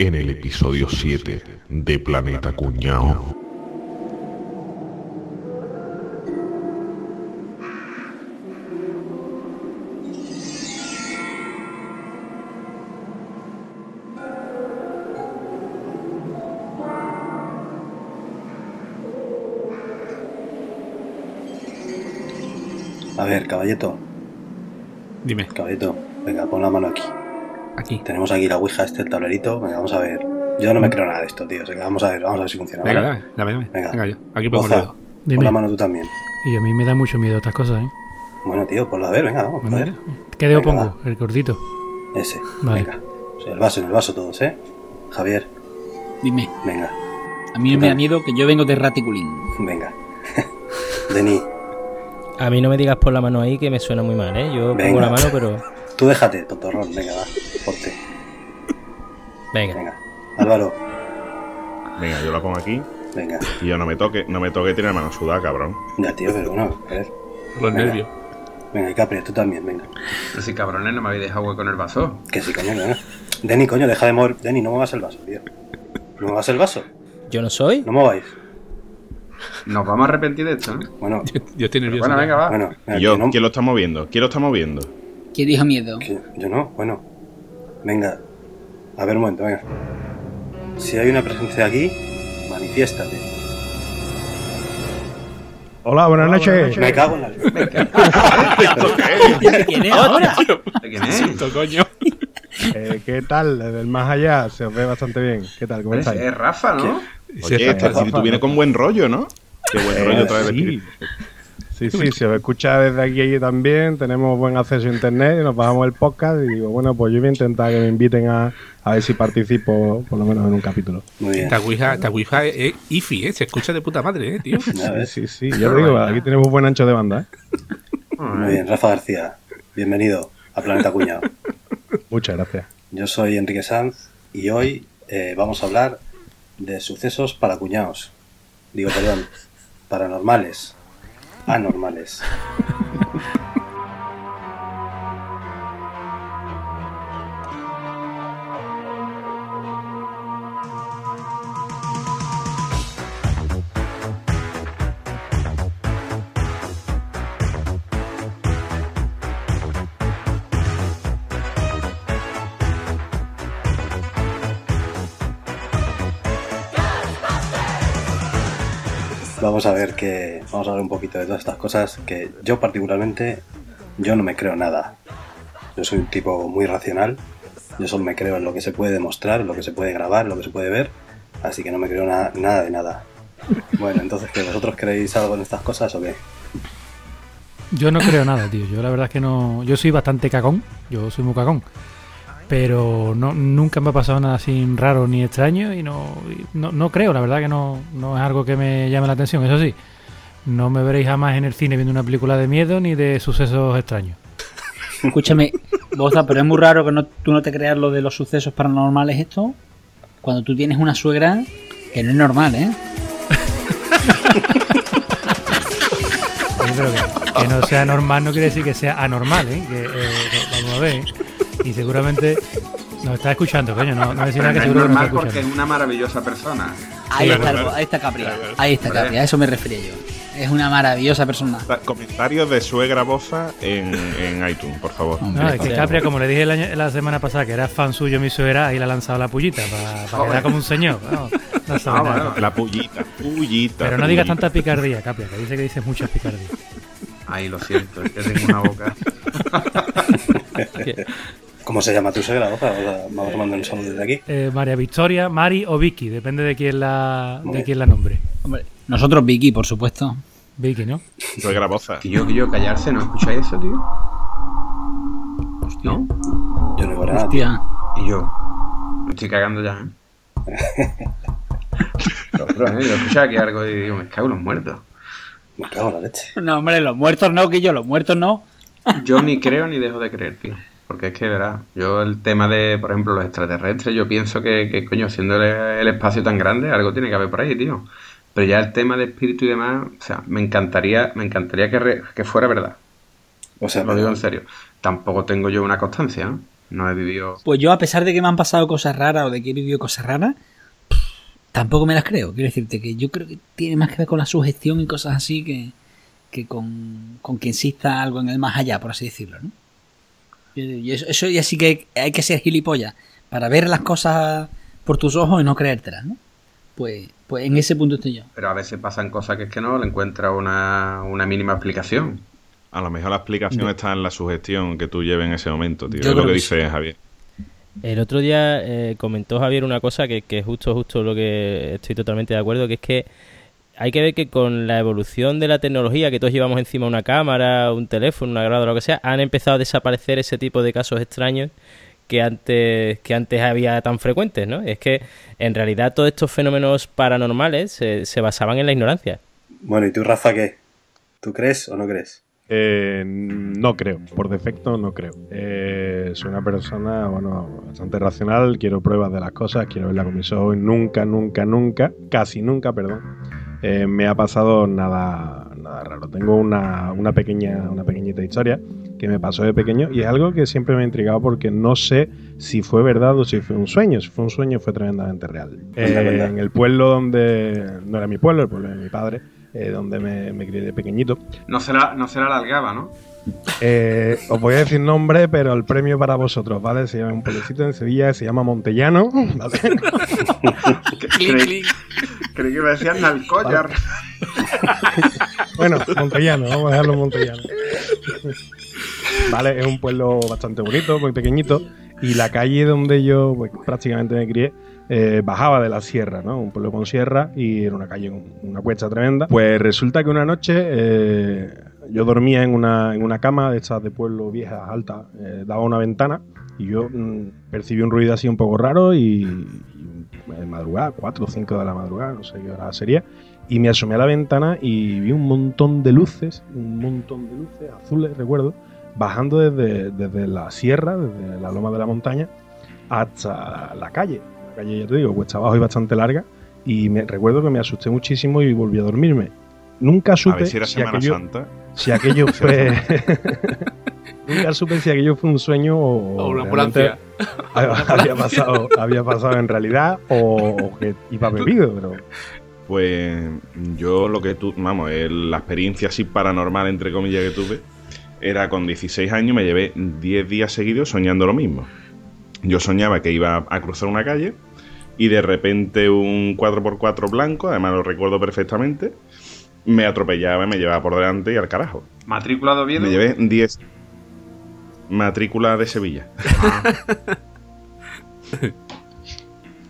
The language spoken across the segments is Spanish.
en el episodio 7 de Planeta Cuñao. A ver, caballeto, Dime, caballeto, venga, pon la mano aquí. Aquí. Tenemos aquí la ouija, este, el tablerito. Venga, vamos a ver. Yo no me creo nada de esto, tío. Venga, vamos a ver, vamos a ver si funciona. Venga, ¿vale? dame, dame, dame. Venga. Venga, yo. Aquí pongo el dedo. pon la mano tú también. Y a mí me da mucho miedo estas cosas, ¿eh? Bueno, tío, ponla a ver, venga, vamos, a ver. ¿Qué dedo pongo? El gordito. Ese, Vale. venga. O sea, el vaso, en el vaso todos, ¿eh? Javier, Dime, venga, a mí me da miedo que yo vengo de Raticulín. venga. Denis, A mí no me digas por la mano ahí que me suena muy mal, ¿eh? Yo Venga. pongo la mano, pero... tú déjate, tontorrón, venga, va. Venga. Venga, Álvaro, Venga, yo la pongo aquí venga. y yo no me toque, no me toque tiene la mano sudada, cabrón. Ya, tío, pero bueno, a ver. Los Venga. nervios. Venga, y Capri, tú también, venga. Pero si cabrones no me habéis dejado hueco en el vaso. Que sí, coño, venga. Deni, coño, deja de mover. Deni, no muevas el vaso, tío. ¿No muevas el vaso? ¿Yo no soy? No mováis. Nos vamos a arrepentir de esto, ¿no? Bueno, Yo estoy nervioso. Bueno, venga, va. bueno. venga, yo, no- ¿quién lo está moviendo? ¿Quién lo está moviendo? ¿Qué dijo miedo? yo no, bueno. Venga. A ver, un momento, venga. Si hay una presencia aquí, manifiéstate. Hola, buenas noches. Me cago en la leche. ¿Quién es ahora? ¿De quién es? Insulto, coño. Eh, ¿Qué tal? Desde el más allá se os ve bastante bien. ¿Qué tal? ¿Cómo Ese estáis? Es Rafa, ¿no? Sí, Oye, está- este espíritu viene con buen rollo, ¿no? Qué buen Eh, rollo trae el sí. Sí, sí, se os escucha desde aquí también. Tenemos buen acceso a internet y nos bajamos el podcast. Y digo, bueno, pues yo voy a intentar que me inviten a, a ver si participo, por lo menos en un capítulo. Muy bien. Esta ouija, esta ouija es IFI, ¿eh? Se escucha de puta madre, ¿eh, tío? Sí, sí, yo te digo, aquí tenemos buen ancho de banda. ¿eh? Muy bien, Rafa García. Bienvenido a Planeta Cuñado. Muchas gracias. Yo soy Enrique Sanz y hoy eh, vamos a hablar de sucesos para cuñados. Digo, perdón, paranormales, anormales. Vamos a ver que vamos a hablar un poquito de todas estas cosas que yo particularmente yo no me creo nada. Yo soy un tipo muy racional. Yo solo me creo en lo que se puede demostrar, en lo que se puede grabar, en lo que se puede ver. Así que no me creo na- nada de nada. Bueno, entonces, ¿que vosotros creéis algo en estas cosas o qué? Yo no creo nada, tío. Yo la verdad es que no. Yo soy bastante cagón. Yo soy muy cagón. Pero no, nunca me ha pasado nada así raro ni extraño y no, y no, no creo, la verdad que no, no es algo que me llame la atención. Eso sí, no me veréis jamás en el cine viendo una película de miedo ni de sucesos extraños. Escúchame, Boza, pero es muy raro que no, tú no te creas lo de los sucesos paranormales esto. Cuando tú tienes una suegra que no es normal, ¿eh? Oye, pero que, que no sea normal no quiere decir que sea anormal, ¿eh? Que, eh, vamos a ver. ¿eh? Y seguramente nos está escuchando, coño. No, no decir nada que es seguro nos normal está porque es una maravillosa persona. Ahí Claro, está, claro. ahí está Capri. Claro, claro. Ahí está Capri, a eso me refería yo. Es una maravillosa persona. Comentarios de suegra boza en, en iTunes, por favor. Hombre, No, es que. Capria, como le dije el año- la semana pasada, que era fan suyo mi suegra, ahí le ha lanzado la pullita para quedar como un señor. No, no sabe Ah, nada. bueno. La pullita, pullita. Pero no digas pullita. tanta picardía, Capria, que dice que dices muchas picardías. Ay, lo siento, es que tengo una boca. ¿Cómo se llama tu suegra? O sea, vamos tomando un saludo desde aquí. Eh, María Victoria, Mari o Vicky, depende de quién la, de quién la nombre. Hombre, nosotros Vicky, por supuesto. Vicky, ¿no? Suegra boza. Que yo, que yo, callarse, ¿no escucháis eso, tío? Hostia. ¿No? Yo no digo nada. Hostia. Y yo, me estoy cagando ya, ¿eh? Pero, pero, ¿eh? Yo escuchaba aquí algo y digo, me cago en los muertos. Me cago en la leche. No, hombre, los muertos no, que yo, los muertos no. Yo ni creo ni dejo de creer, tío. Porque es que, verás, yo el tema de, por ejemplo, los extraterrestres, yo pienso que, que coño, siendo el, el espacio tan grande, algo tiene que haber por ahí, tío. Pero ya el tema de espíritu y demás, o sea, me encantaría, me encantaría que, re- que fuera verdad. O sea, Lo digo en serio. Tampoco tengo yo una constancia, ¿no? No he vivido. Pues yo, a pesar de que me han pasado cosas raras o de que he vivido cosas raras, tampoco me las creo. Quiero decirte que yo creo que tiene más que ver con la sugestión y cosas así que, que con, con que insista algo en el más allá, por así decirlo, ¿no? Y eso, eso ya sí que hay que ser gilipollas para ver las cosas por tus ojos y no creértelas, ¿no? Pues, pues en ese punto estoy yo. Pero a veces pasan cosas que es que no le encuentra una, una mínima explicación. A lo mejor la explicación está en la sugestión que tú lleves en ese momento, tío. Yo es lo creo que que dice Javier. El otro día eh, comentó Javier una cosa que, que es justo, justo lo que estoy totalmente de acuerdo, que es que hay que ver que con la evolución de la tecnología, que todos llevamos encima una cámara, un teléfono, una grabadora, lo que sea, han empezado a desaparecer ese tipo de casos extraños que antes, que antes había tan frecuentes, ¿no? Es que en realidad todos estos fenómenos paranormales se, se basaban en la ignorancia. Bueno, ¿y tú, Rafa, qué? ¿Tú crees o no crees? Eh, no creo, por defecto no creo. Eh, soy una persona, bueno, bastante racional, quiero pruebas de las cosas, quiero verla con mis ojos. Nunca, nunca, nunca, casi nunca, perdón, eh, me ha pasado nada, nada raro. Tengo una, una pequeña, una pequeñita historia que me pasó de pequeño y es algo que siempre me ha intrigado porque no sé si fue verdad o si fue un sueño. Si fue un sueño fue tremendamente real. Eh, en el pueblo donde, no era mi pueblo, el pueblo de mi padre, eh, donde me, me crié de pequeñito, No se la, no se la alargaba, ¿no? eh, os voy a decir nombre, pero el premio para vosotros, ¿vale? Se llama un pueblecito en Sevilla, se llama Montellano, ¿vale? Creí, creí que me decían Nalcollar. Bueno, Montellano, vamos a dejarlo en Montellano. Vale, es un pueblo bastante bonito, muy pequeñito, y la calle donde yo pues, prácticamente me crié eh, bajaba de la sierra, ¿no? Un pueblo con sierra y era una calle con una cuesta tremenda. Pues resulta que una noche eh, yo dormía en una, en una cama de estas de pueblo viejas, altas, eh, daba una ventana y yo mm, percibí un ruido así un poco raro y de madrugada, 4 o 5 de la madrugada, no sé qué hora sería, y me asomé a la ventana y vi un montón de luces, un montón de luces azules, recuerdo, bajando desde, desde la sierra, desde la loma de la montaña, hasta la calle. La calle, ya te digo, cuesta abajo y bastante larga. Y me recuerdo que me asusté muchísimo y volví a dormirme. Nunca A supe ver si era si, Semana aquello, Santa. si aquello fue. Nunca supe si aquello fue un sueño o, O una ambulancia. había pasado, había pasado en realidad o, o que iba bebido, pero Pues yo lo que tú, vamos, el- la experiencia así paranormal, entre comillas, que tuve, era con 16 años, me llevé 10 días seguidos soñando lo mismo. Yo soñaba que iba a cruzar una calle y de repente un 4x4 blanco, además lo recuerdo perfectamente, me atropellaba y me llevaba por delante y al carajo. Matrícula de Oviedo. Me llevé 10 matrícula de Sevilla.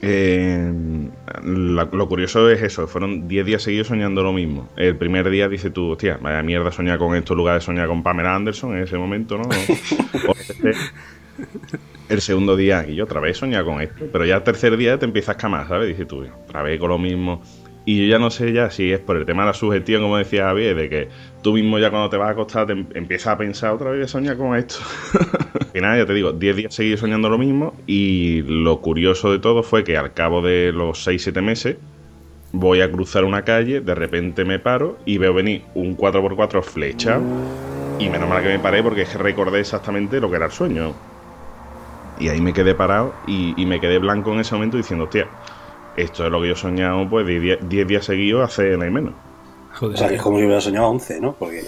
Eh, la- lo curioso es eso, fueron 10 días seguidos soñando lo mismo. El primer día dices tú, hostia, vaya mierda soñar con esto en lugar de soñar con Pamela Anderson en ese momento, ¿no? O- el segundo día, y yo otra vez soñar con esto, pero ya el tercer día te empiezas a escamar, ¿sabes? Dices tú, otra vez con lo mismo. Y yo ya no sé ya si es por el tema de la sugestión, como decía Javier, de que tú mismo ya cuando te vas a acostar te em- empiezas a pensar otra vez soñar con esto. Y nada, ya te digo, 10 días seguidos soñando lo mismo y lo curioso de todo fue que al cabo de los 6-7 meses voy a cruzar una calle, de repente me paro y veo venir un 4x4 flecha y menos mal que me paré porque recordé exactamente lo que era el sueño. Y ahí me quedé parado y, me quedé blanco en ese momento diciendo, hostia, esto es lo que yo he soñado pues de 10 10 días seguidos hace nada menos. O sea, que es como si hubiera soñado 11, ¿no? Porque.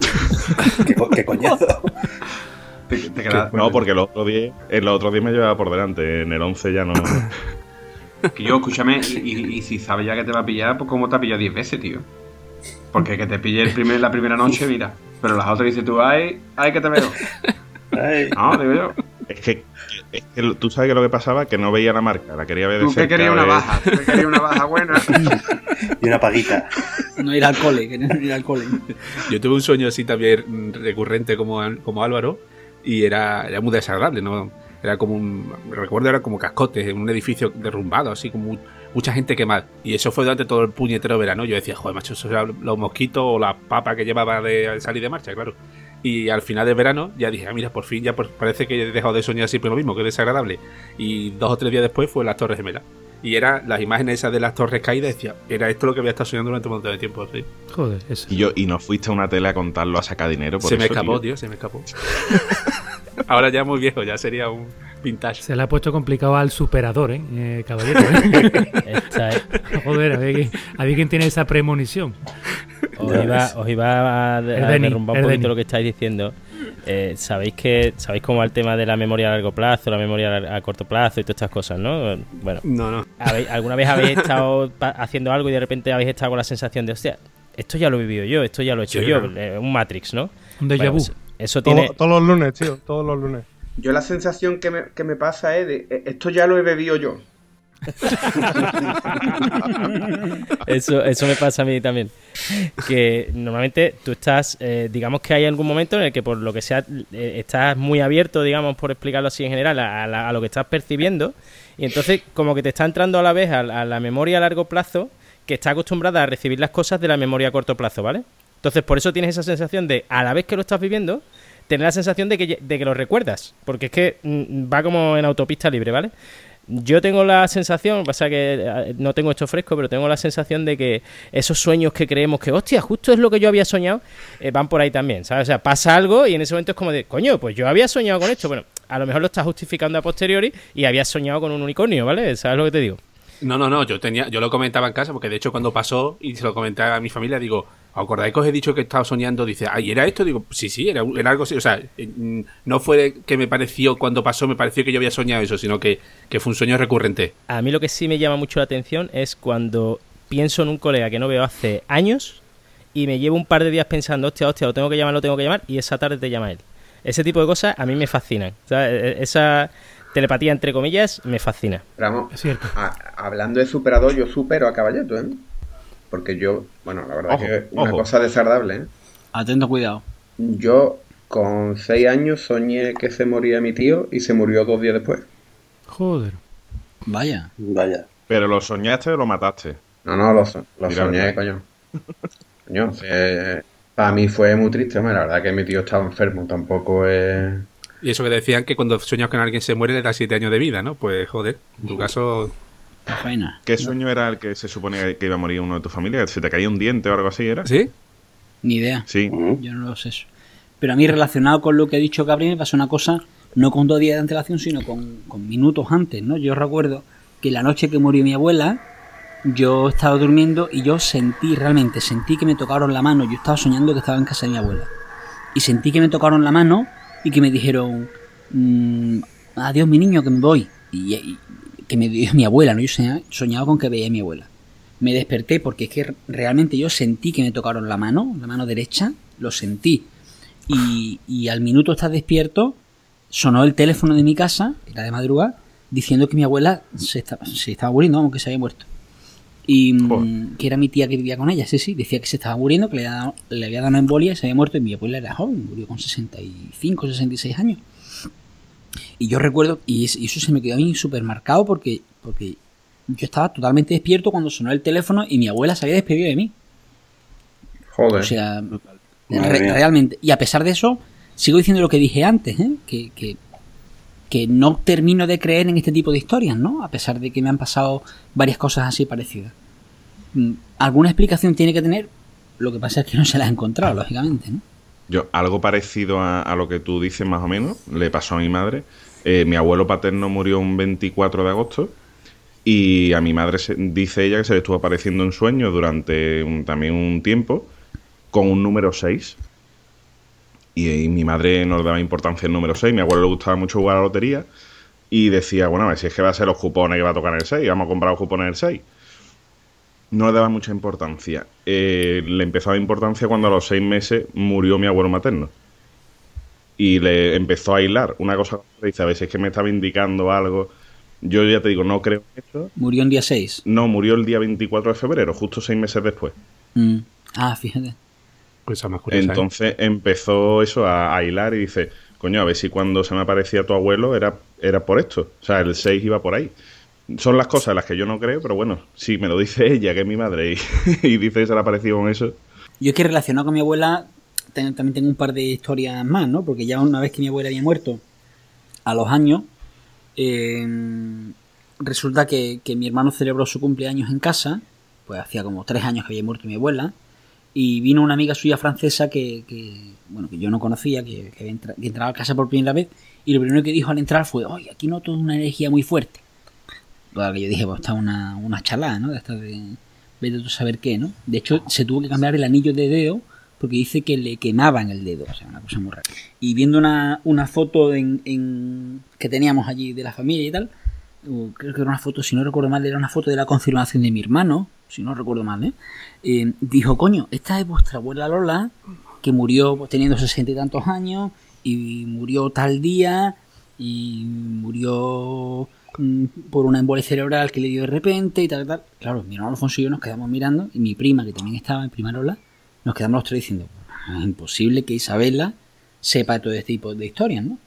¿Qué, qué coñazo? Te, te quedas- No, porque los otros 10 en los otros 10 me llevaba por delante, en el 11 ya no. Que yo, escúchame, y, y- y si sabes ya que te va a pillar, pues ¿cómo te ha pillado 10 veces, tío? Porque que te pille el primer, la primera noche, mira. Pero las otras dices tú, ay, ay, que te veo. Ay, No, digo yo. Es que, es que tú sabes que lo que pasaba, que no veía la marca, la quería ver de Tú que cerca. querías una baja, tú que querías una baja buena. y una paguita. No ir al cole, que no ir al cole. Yo tuve un sueño así también recurrente como, como Álvaro y era, era muy desagradable, ¿no? Era como un. Recuerdo, era como cascotes en un edificio derrumbado, así como mu- mucha gente quemada. Y eso fue durante todo el puñetero verano. Yo decía, joder, macho, eso eran los mosquitos o la papa que llevaba de salir de marcha, claro. Y al final del verano ya dije, ah, mira, por fin ya por- parece que he dejado de soñar siempre lo mismo, que es desagradable. Y dos o tres días después fue las Torres Gemelas. Y era las imágenes esas de las torres caídas, decía, era esto lo que había estado soñando durante un montón de tiempo. sí. Joder, eso. Y yo, y no fuiste a una tele a contarlo a sacar dinero. Por Se me escapó, tío. tío, se me escapó. Ahora ya muy viejo, ya sería un vintage. Se le ha puesto complicado al superador, ¿eh? eh caballero. ¿eh? Joder, a ver, quién- a ver quién tiene esa premonición. os, iba, os iba a, derrumbar un poquito Denny. lo que estáis diciendo. Eh, sabéis que sabéis cómo va el tema de la memoria a largo plazo, la memoria a, a corto plazo y todas estas cosas, ¿no? Bueno, No, no. ¿habéis- ¿alguna vez habéis estado haciendo algo y de repente habéis estado con la sensación de, hostia, esto ya lo he vivido yo, esto ya lo he hecho Sí, yo, claro. eh, un Matrix, ¿no? Un déjà vu. pues, eso Todo- tiene, todos los lunes, tío, todos los lunes. Yo la sensación que me, que me pasa es de, "Eh, esto ya lo he bebido yo. Eso, eso me pasa a mí también. Que normalmente tú estás, eh, digamos que hay algún momento en el que por lo que sea, eh, estás muy abierto, digamos, por explicarlo así en general, a, a la- a lo que estás percibiendo. Y entonces como que te está entrando a la vez a la memoria a largo plazo que está acostumbrada a recibir las cosas de la memoria a corto plazo, ¿vale? Entonces por eso tienes esa sensación de, a la vez que lo estás viviendo, tener la sensación de que, de que lo recuerdas. Porque es que mm, va como en autopista libre, ¿vale? Yo tengo la sensación, pasa que eh, no tengo esto fresco, pero tengo la sensación de que esos sueños que creemos que, hostia, justo es lo que yo había soñado, eh, van por ahí también, ¿sabes? O sea, pasa algo y en ese momento es como de, coño, pues yo había soñado con esto. Bueno, a lo mejor lo estás justificando a posteriori y habías soñado con un unicornio, ¿vale? ¿Sabes lo que te digo? No, no, no, yo tenía, yo lo comentaba en casa, porque de hecho cuando pasó y se lo comentaba a mi familia, digo, ¿os acordáis que os he dicho que estaba soñando? Dice, ay, ¿era esto? Digo, sí, sí, era, era algo así. O sea, eh, mm, no fue que me pareció cuando pasó, me pareció que yo había soñado eso, sino que, que fue un sueño recurrente. A mí lo que sí me llama mucho la atención es cuando pienso en un colega que no veo hace años y me llevo un par de días pensando, hostia, hostia, lo tengo que llamar, lo tengo que llamar, y esa tarde te llama él. Ese tipo de cosas a mí me fascinan. O sea, e- e- esa telepatía, entre comillas, me fascina. Pero vamos, Es cierto. a- hablando de superador, yo supero a Caballeto, ¿eh? Porque yo, bueno, la verdad Ojo, que es una ojo. cosa desagradable, ¿eh? Atento, cuidado. Yo con seis años soñé que se moría mi tío y se murió dos días después. Joder. Vaya. Vaya. Pero lo soñaste o lo mataste. No, no, lo, so- lo soñé, coño. Coño, eh, para mí fue muy triste, hombre, la verdad que mi tío estaba enfermo, tampoco es... Y eso que decían que cuando sueñas con alguien se muere le da siete años de vida, ¿no? Pues joder, en tu caso... Qué pena. ¿Qué sueño era el que se suponía que iba a morir uno de tu familia? ¿Se te caía un diente o algo así, era? ¿Sí? Ni idea. Sí. Yo no lo sé eso. Pero a mí, relacionado con lo que ha dicho Gabriel, me pasó una cosa, no con dos días de antelación, sino con, con minutos antes, ¿no? Yo recuerdo que la noche que murió mi abuela, yo estaba durmiendo y yo sentí, realmente, sentí que me tocaron la mano. Yo estaba soñando que estaba en casa de mi abuela. Y sentí que me tocaron la mano y que me dijeron, mm, adiós mi niño, que me voy. Y, y- que me dio mi abuela, ¿no? Yo soñaba, soñaba con que veía a mi abuela. Me desperté porque es que realmente yo sentí que me tocaron la mano, la mano derecha, lo sentí. Y, y al minuto estar despierto, sonó el teléfono de mi casa, era de madrugada, diciendo que mi abuela se, estaba se estaba muriendo, que se había muerto. Y mm, Joder. que era mi tía que vivía con ella, sí, sí, decía que se estaba muriendo, que le había dado, le había dado una embolia y se había muerto. Y mi abuela era joven, murió con 65, 66 años. Y yo recuerdo, y es- y eso se me quedó a mí súper marcado porque, porque yo estaba totalmente despierto cuando sonó el teléfono y mi abuela se había despedido de mí. Joder. O sea, re- realmente. Y a pesar de eso, sigo diciendo lo que dije antes, ¿eh? que, que, que no termino de creer en este tipo de historias, ¿no? A pesar de que me han pasado varias cosas así parecidas. Mm, Alguna explicación tiene que tener, lo que pasa es que no se la he encontrado, lógicamente, ¿no? Yo, algo parecido a, lo que tú dices más o menos, le pasó a mi madre. Eh, mi abuelo paterno murió un 24 de agosto y a mi madre se- dice ella que se le estuvo apareciendo en sueños durante un- también un tiempo con un número 6. Y, mi madre no le daba importancia al número 6. Mi abuelo le gustaba mucho jugar a la lotería y decía, bueno, a ver si es que va a ser los cupones que va a tocar el 6, vamos a comprar los cupones del 6 no le daba mucha importancia. Eh, le empezó a dar importancia cuando a los seis meses murió mi abuelo materno. Y le empezó a hilar una cosa. Dice, a ver si es que me estaba indicando algo. Yo ya te digo, no creo en eso. Murió un día 6. No, murió el día 24 de febrero, justo seis meses después. Mm. Ah, fíjate. Cosa más curiosa. ¿eh? Entonces empezó eso a, a hilar y dice, coño, a ver si cuando se me aparecía tu abuelo era, era por esto. O sea, el 6 iba por ahí. Son las cosas en las que yo no creo, pero bueno, si me lo dice ella, que es mi madre, y, dice se le ha aparecido con eso. Yo es que relacionado con mi abuela también tengo un par de historias más, ¿no? Porque ya una vez que mi abuela había muerto, a los años, eh, resulta que, que mi hermano celebró su cumpleaños en casa, pues hacía como tres años que había muerto mi abuela, y vino una amiga suya francesa que, que, bueno, que yo no conocía, que entraba a casa por primera vez, y lo primero que dijo al entrar fue, oye, aquí noto una energía muy fuerte. Claro yo dije, pues está una, una chalada, ¿no? De esta de, vete tú a saber qué, ¿no? De hecho, se tuvo que cambiar el anillo de dedo porque dice que le quemaban el dedo, o sea, una cosa muy rara. Y viendo una, una foto en, en- que teníamos allí de la familia y tal, creo que era una foto, si no recuerdo mal, era una foto de la confirmación de mi hermano, si no recuerdo mal, ¿eh? Eh, dijo, coño, esta es vuestra abuela Lola, que murió pues, teniendo sesenta y tantos años, y murió tal día, y murió por una embolia cerebral que le dio de repente y tal, tal. Claro, mi hermano Alfonso y yo nos quedamos mirando, y mi prima, que también estaba, mi prima Lola, nos quedamos los tres diciendo, es imposible que Isabela sepa todo este tipo de historias, ¿no?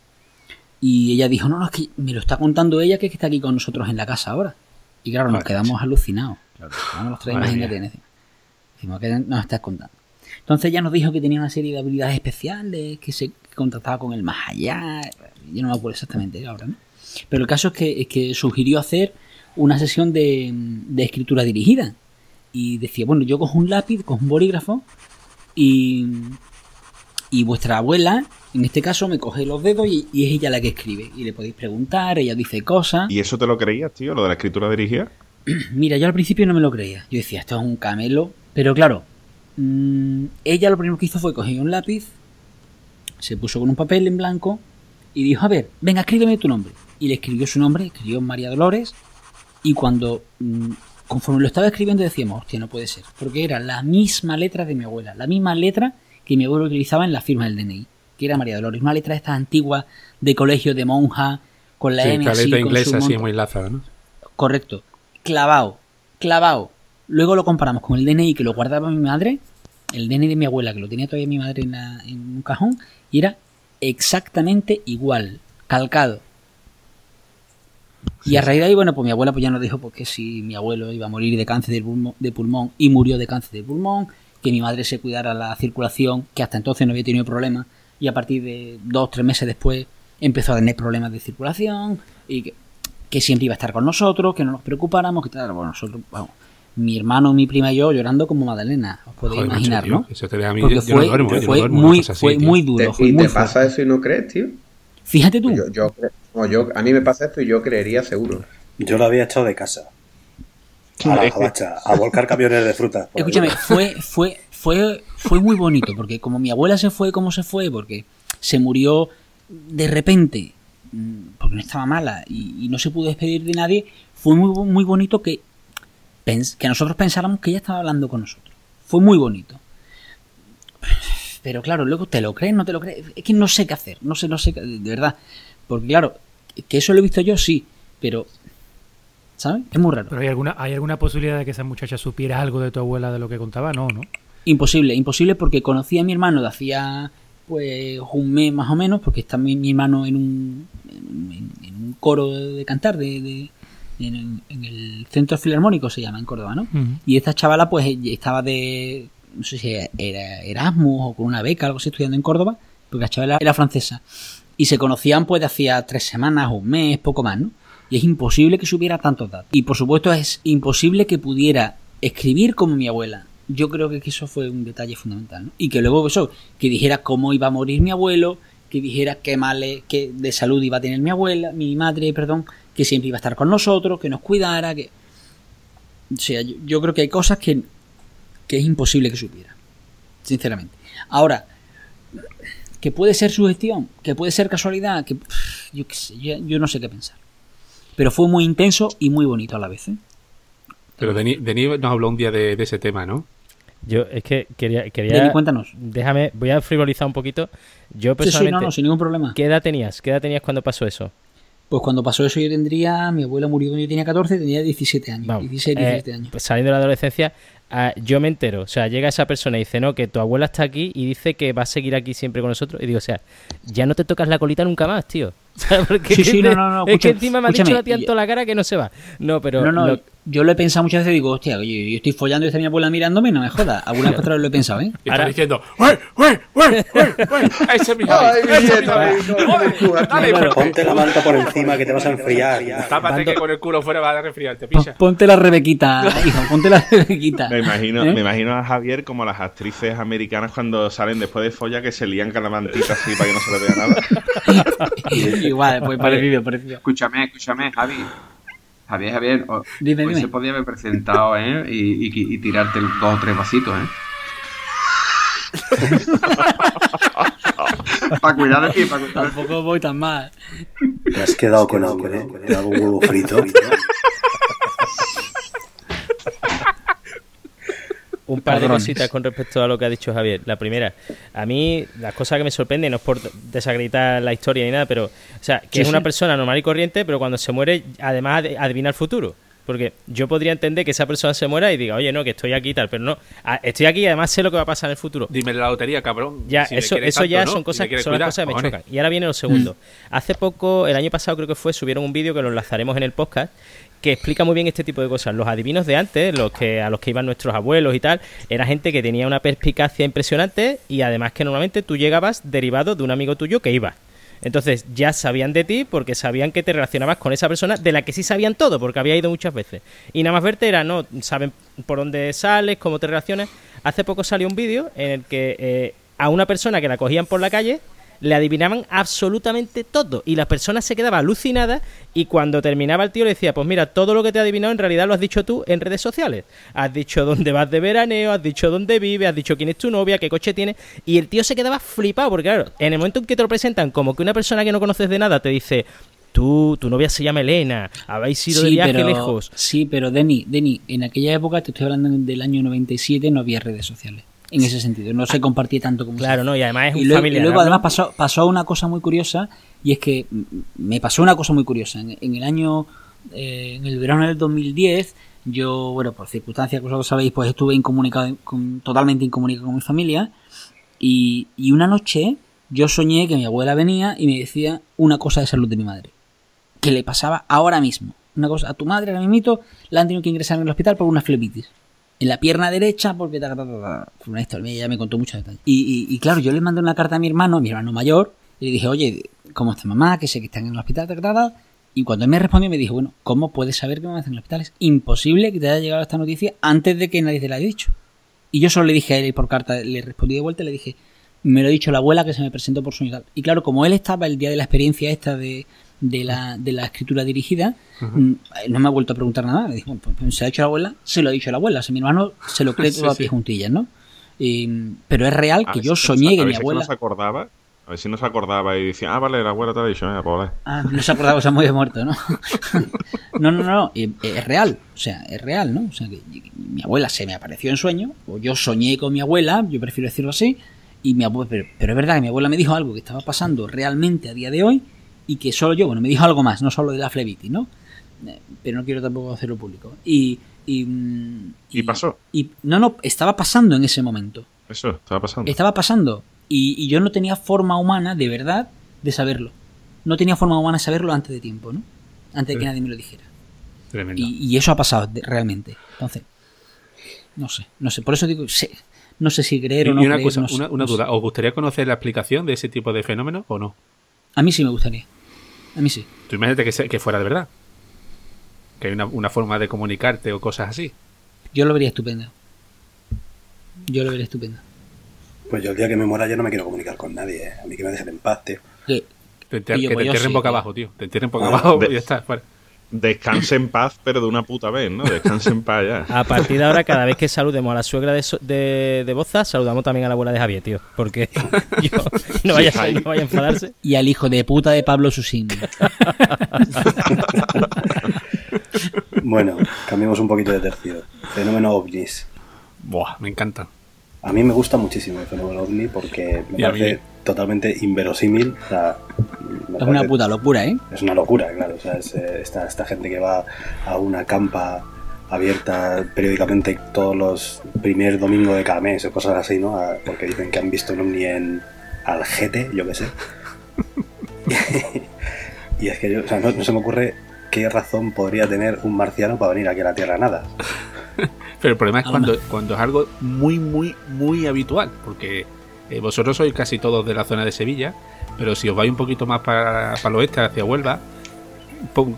Y ella dijo, no, no, es que me lo está contando ella que es que está aquí con nosotros en la casa ahora. Y claro, nos quedamos alucinados. Claro, nos quedamos los tres, imagínate. en Decimos, ¿qué nos estás contando? Entonces ella nos dijo que tenía una serie de habilidades especiales, que se contactaba con el más allá. Yo no me acuerdo exactamente ahora, ¿no? Pero el caso es que, es que sugirió hacer una sesión de, de escritura dirigida. Y decía, bueno, yo cojo un lápiz, cojo un bolígrafo y, y vuestra abuela, en este caso, me coge los dedos y, y es ella la que escribe. Y le podéis preguntar, ella dice cosas. ¿Y eso te lo creías, tío? Lo de la escritura dirigida. Mira, yo al principio no me lo creía. Yo decía, esto es un camelo. Pero claro, mm, ella lo primero que hizo fue coger un lápiz, se puso con un papel en blanco y dijo, a ver, venga, escríbeme tu nombre. Y le escribió su nombre, escribió María Dolores. Y cuando, mm, conforme lo estaba escribiendo, decíamos, hostia, no puede ser. Porque era la misma letra de mi abuela, la misma letra que mi abuelo utilizaba en la firma del DNI, que era María Dolores. Una letra de estas antiguas de colegio de monja, con la Sí, M así, con inglesa su así muy ¿no? Correcto. Clavado. Clavado. Luego lo comparamos con el DNI que lo guardaba mi madre, el DNI de mi abuela, que lo tenía todavía mi madre en, la- en un cajón, y era exactamente igual, calcado. Y a raíz de ahí, bueno, pues mi abuela pues ya nos dijo pues, que si mi abuelo iba a morir de cáncer de pulmón, de pulmón y murió de cáncer de pulmón, que mi madre se cuidara la circulación, que hasta entonces no había tenido problemas, y a partir de dos, tres meses después empezó a tener problemas de circulación, y que, que siempre iba a estar con nosotros, que no nos preocupáramos, que tal, bueno, nosotros, vamos, mi hermano, mi prima y yo llorando como Magdalena, os podéis Joder, imaginar, tío, ¿no? Eso te a mí. Porque yo, yo fue, no duermo, ¿eh? Yo no fue muy, así, fue tío. muy Te- duro, fue y muy te pasa eso y no crees, tío. Fíjate tú, Yo, yo, no, yo, a mí me pasa esto y yo creería seguro. Yo lo había echado de casa. A la gabacha, a volcar camiones de fruta. ahí. Escúchame, fue, fue, fue, fue muy bonito, porque como mi abuela se fue como se fue, porque se murió de repente, mm, porque no estaba mala y, y no se pudo despedir de nadie, fue muy, muy bonito que, pens- que nosotros pensáramos que ella estaba hablando con nosotros. Fue muy bonito. Pero claro, luego te lo crees, no te lo crees. Es que no sé qué hacer, no sé, no sé, qué- de verdad. Porque claro, que eso lo he visto yo, sí, pero, ¿sabes? Es muy raro. Pero hay alguna, hay alguna posibilidad de que esa muchacha supiera algo de tu abuela de lo que contaba, no, ¿no? Imposible, imposible porque conocí a mi hermano de hacía pues un mes más o menos, porque está mi, mi hermano en un, en, en un coro de cantar de, de- en, en el centro filarmónico se llama en Córdoba, ¿no? Ujú. Y esta chavala pues estaba de no sé si era Erasmus o con una beca, algo así estudiando en Córdoba, porque la chavala era francesa. Y se conocían pues de hacía tres semanas, un mes, poco más, ¿no? Y es imposible que supiera tantos datos. Y por supuesto es imposible que pudiera escribir como mi abuela. Yo creo que eso fue un detalle fundamental, ¿no? Y que luego eso, que dijera cómo iba a morir mi abuelo, que dijera qué males que de salud iba a tener mi abuela, mi madre, perdón, que siempre iba a estar con nosotros, que nos cuidara, que... O sea, yo, yo creo que hay cosas que, que es imposible que supiera. Sinceramente. Ahora, que puede ser sugestión, que puede ser casualidad, que pff, yo qué sé, yo, yo no sé qué pensar. Pero fue muy intenso y muy bonito a la vez. ¿eh? Pero Denis, Denis nos habló un día de, de ese tema, ¿no? Yo es que quería... quería Denis, cuéntanos. Déjame, voy a frivolizar un poquito. Yo Sí, sí, personalmente... no, no, sin ningún problema. ¿Qué edad tenías? ¿Qué edad tenías cuando pasó eso? Pues cuando pasó eso yo tendría, mi abuela murió cuando yo tenía 14, tenía 17 años. Vamos, 16, eh, 17 años. pues saliendo de la adolescencia, ah, yo me entero. O sea, llega esa persona y dice, no, que tu abuela está aquí y dice que va a seguir aquí siempre con nosotros. Y digo, o sea, ya no te tocas la colita nunca más, tío. ¿Sabes? Porque Sí, sí, es, no, no, no, es que encima me ha dicho la tía en toda la cara que no se va. No, pero no, no, lo- yo lo he pensado muchas veces y digo, hostia, yo, yo estoy follando y está mi abuela mirándome, no me jodas. Alguna vez otra vez lo he pensado, ¿eh? Y Ahora- está diciendo, ¡Uy, uy, uy, uy, uy! ¡Ese es mi es mi. Ponte la manta por encima que te vas a enfriar. Tápate que con el culo fuera va a resfriarte, picha. Ponte la rebequita, hijo, ponte la rebequita. Me imagino, ¿Eh? me imagino a Javier como las actrices americanas cuando salen después de folla que se lían con la mantita así para que no se le vea nada. Igual, pues parecido, parecido. Escúchame, escúchame, Javi. Javier, Javier, o- Dime, hoy dime. se podía haber presentado, ¿eh? Y, y- y tirarte dos o tres vasitos, ¿eh? para cuidar de ti, para cuidar. Tampoco voy tan mal. Te has quedado con hambre, ¿eh? Te hago un huevo frito. Un par de cositas con respecto a lo que ha dicho Javier. La primera, a mí las cosas que me sorprenden, no es por desacreditar la historia ni nada, pero, o sea, que Sí, es una sí. persona normal y corriente, pero cuando se muere, además ad- adivina el futuro. Porque yo podría entender que esa persona se muera y diga, oye, no, que estoy aquí y tal, pero no, estoy aquí y además sé lo que va a pasar en el futuro. Dime la lotería, cabrón. Ya, Si eso, eso tanto, ya ¿no? son cosas, son las cosas que me chocan. Y ahora viene lo segundo. Hace poco, el año pasado creo que fue, subieron un vídeo que lo enlazaremos en el podcast que explica muy bien este tipo de cosas. Los adivinos de antes, los que a los que iban nuestros abuelos y tal, era gente que tenía una perspicacia impresionante y además que normalmente tú llegabas derivado de un amigo tuyo que iba. Entonces ya sabían de ti porque sabían que te relacionabas con esa persona de la que sí sabían todo porque había ido muchas veces. Y nada más verte era, no, saben por dónde sales, cómo te relacionas. Hace poco salió un vídeo en el que eh, a una persona que la cogían por la calle le adivinaban absolutamente todo y la persona se quedaba alucinada y cuando terminaba el tío le decía, pues mira, todo lo que te he adivinado en realidad lo has dicho tú en redes sociales. Has dicho dónde vas de veraneo, has dicho dónde vives, has dicho quién es tu novia, qué coche tiene y el tío se quedaba flipado porque claro, en el momento en que te lo presentan como que una persona que no conoces de nada te dice, tú, tu novia se llama Elena, habéis ido de viaje pero, lejos. Sí, pero Denny, Denny, en aquella época, te estoy hablando del año 97, no había redes sociales. En ese sentido, no se compartía tanto como Claro, no, y además es un y luego, familiar. y luego ¿no? además pasó, pasó una cosa muy curiosa y es que me pasó una cosa muy curiosa. En, en el año, eh, en el verano del 2010, yo, bueno, por circunstancias que vosotros sabéis, pues estuve incomunicado, con- totalmente incomunicado con mi familia y, y una noche yo soñé que mi abuela venía y me decía una cosa de salud de mi madre, que le pasaba ahora mismo. Una cosa, a tu madre ahora mismo la han tenido que ingresar en el hospital por una flebitis en la pierna derecha porque ta, ta, ta, una historia, ella me contó muchos detalles. Y, y- claro, yo le mandé una carta a mi hermano, mi hermano mayor, y le dije, oye, ¿cómo está mamá? Que sé que están en el hospital, ta. Y cuando él me respondió, me dijo, bueno, ¿cómo puedes saber que mamá está en el hospital? Es imposible que te haya llegado esta noticia antes de que nadie te la haya dicho. Y yo solo le dije a él por carta, le respondí de vuelta y le dije, me lo ha dicho la abuela que se me presentó por tal. Y claro, como él estaba el día de la experiencia esta de, de, la, de la escritura dirigida, mm, no me ha vuelto a preguntar nada. Dije, bueno, pues, pues, se ha dicho la abuela, se lo ha dicho la abuela. O sea, mi hermano se lo cree Sí, todo a sí. pie juntillas, ¿no? Y- pero es real que yo si- soñé que mi abuela... no se acordaba. A ver si no se acordaba y decía, ah, vale, la abuela te ha dicho, venga, pues vale. Ah, no se acordaba, se muy muerto, ¿no? no, no, no, eh, es real, o sea, es real, ¿no? O sea, que mi abuela se me apareció en sueño, o yo soñé con mi abuela, yo prefiero decirlo así, y mi abuela, pero, pero es verdad que mi abuela me dijo algo que estaba pasando realmente a día de hoy, y que solo yo, bueno, me dijo algo más, no solo de la flebitis, ¿no? Eh, Pero no quiero tampoco hacerlo público. Y, y, mm, Y pasó. Y, no, no, estaba pasando en ese momento. Eso, estaba pasando. Estaba pasando. Y, y yo no tenía forma humana, de verdad, de saberlo. No tenía forma humana de saberlo antes de tiempo, ¿no? Antes de que nadie me lo dijera. Tremendo. Y, y eso ha pasado de- realmente. Entonces, no sé, no sé. Por eso digo, sé- no sé si creer Y, o no y una creer, cosa, no sé, una, una no sé. duda. ¿Os gustaría conocer la explicación de ese tipo de fenómenos o no? A mí sí me gustaría. A mí sí. Tú imagínate que, se- que fuera de verdad. Que hay una, una forma de comunicarte o cosas así. Yo lo vería estupendo. Yo lo vería estupendo. Pues yo el día que me muera yo no me quiero comunicar con nadie. ¿eh? A mí que me dejen en paz, tío. Que- Te enter- que pues te entierren sí, boca tío. abajo, tío. Te entierren boca Ah, abajo de- y ya está. fuera. Descanse en paz, pero de una puta vez, ¿no? Descanse en paz ya. A partir de ahora, cada vez que saludemos a la suegra de, so- de, de Boza, saludamos también a la abuela de Javier, tío. Porque yo- no, vaya, a- no vaya a enfadarse. Y al hijo de puta de Pablo Susín. Bueno, cambiemos un poquito de tercio. Fenómeno ovnis. Buah, me encanta. A mí me gusta muchísimo el fenómeno ovni porque me Y a parece mí. Totalmente inverosímil. O sea, Es una puta locura, ¿eh? Es una locura, claro. O sea, es, eh, esta, esta gente que va a una campa abierta periódicamente todos los primer domingo de cada mes o cosas así, ¿no? A- porque dicen que han visto un ovni en Algete, yo qué sé. Y es que yo, o sea, no, no se me ocurre qué razón podría tener un marciano para venir aquí a la Tierra nada. Pero el problema es Ah, cuando, cuando es algo muy, muy, muy habitual. Porque eh, vosotros sois casi todos de la zona de Sevilla. Pero si os vais un poquito más para, para el oeste, hacia Huelva,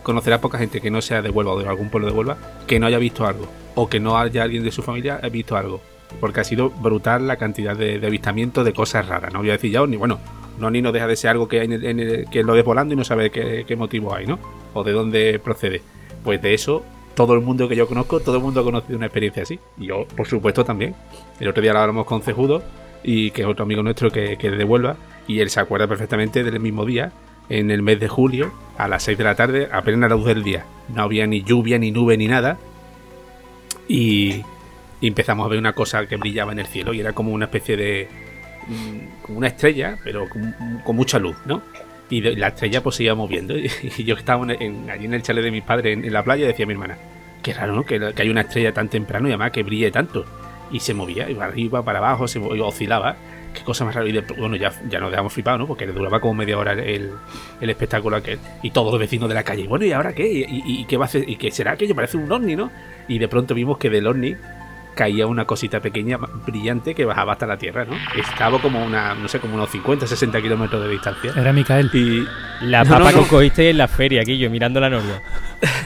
conocerá poca gente que no sea de Huelva o de algún pueblo de Huelva que no haya visto algo. O que no haya alguien de su familia visto algo. Porque ha sido brutal la cantidad de, de avistamientos de cosas raras. No voy a decir ya ni bueno, no ni no deja de ser algo que, hay en el- que lo ves volando y no sabe qué, motivo hay, ¿no? O de dónde procede. Pues de eso, todo el mundo que yo conozco, todo el mundo ha conocido una experiencia así. Yo, por supuesto, también. El otro día lo hablamos con Cejudo, y que es otro amigo nuestro que, que es de Huelva, y él se acuerda perfectamente del mismo día, en el mes de julio, a las 6 de la tarde, a plena luz del día. No había ni lluvia, ni nube, ni nada. Y, empezamos a ver una cosa que brillaba en el cielo, y era como una especie de. mm, como una estrella, pero con, mucha luz, ¿no? Y la estrella pues se iba moviendo. Y, y yo estaba en- en- allí en el chalet de mis padres, en, la playa, decía a mi hermana, qué raro, ¿no? Que, que hay una estrella tan temprano y además que brille tanto. Y se movía, iba arriba, para abajo, se mo- oscilaba. Qué cosa más rara. Y de- bueno, ya, ya nos dejamos flipados, ¿no? Porque le duraba como media hora el, el espectáculo aquel. Y todos los vecinos de la calle. Bueno, ¿y ahora qué? ¿Y, y- y qué va a hacer? ¿Y qué será aquello? Parece un ovni, ¿no? Y de pronto vimos que del ovni caía una cosita pequeña, brillante, que bajaba hasta la Tierra, ¿no? Estaba como una, no sé, como unos 50, 60 kilómetros de distancia. Era Micael. Y, La No, papa no, no. que cogiste en la feria, aquí yo mirando la novia.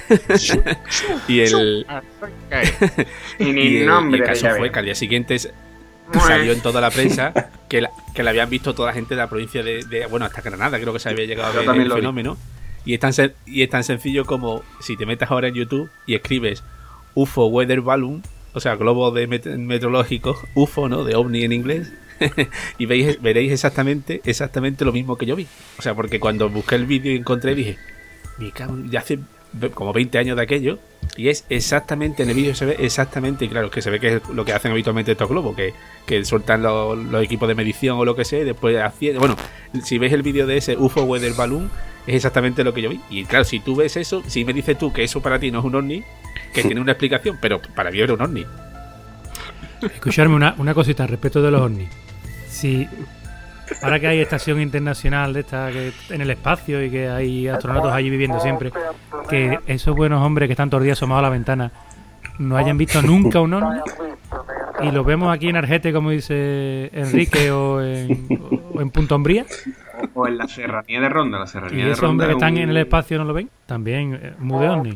y el, Y el, y el caso fue que al día siguiente salió en toda la prensa que la, que la habían visto toda la gente de la provincia de, de- bueno hasta Granada creo que se había llegado a ver el vi. fenómeno y es tan y es tan sencillo como si te metes ahora en YouTube y escribes UFO weather balloon o sea globo de met- meteorológico UFO no de ovni en inglés. Y veis veréis exactamente exactamente lo mismo que yo vi. O sea porque cuando busqué el vídeo y encontré dije "Me cago en-". ya hace como 20 años de aquello y es exactamente en el vídeo se ve exactamente y claro que se ve que es lo que hacen habitualmente estos globos que, que sueltan los, equipos de medición o lo que sea y después así bueno si ves el vídeo de ese UFO Weather Balloon es exactamente lo que yo vi. Y claro si tú ves eso si me dices tú que eso para ti no es un ovni que tiene una explicación pero para mí era un ovni Escucharme una, una cosita respecto de los ovnis. Si ahora que hay estación internacional de esta que en el espacio y que hay astronautas allí viviendo siempre, que esos buenos hombres que están todos los días asomados a la ventana no hayan visto nunca un ovni y los vemos aquí en Argete, como dice Enrique, o en, o en Punto Umbría, O en la serranía de Ronda, la y serranía de esos Ronda. hombres que es están un- en el espacio no lo ven, también eh, muy de ovni.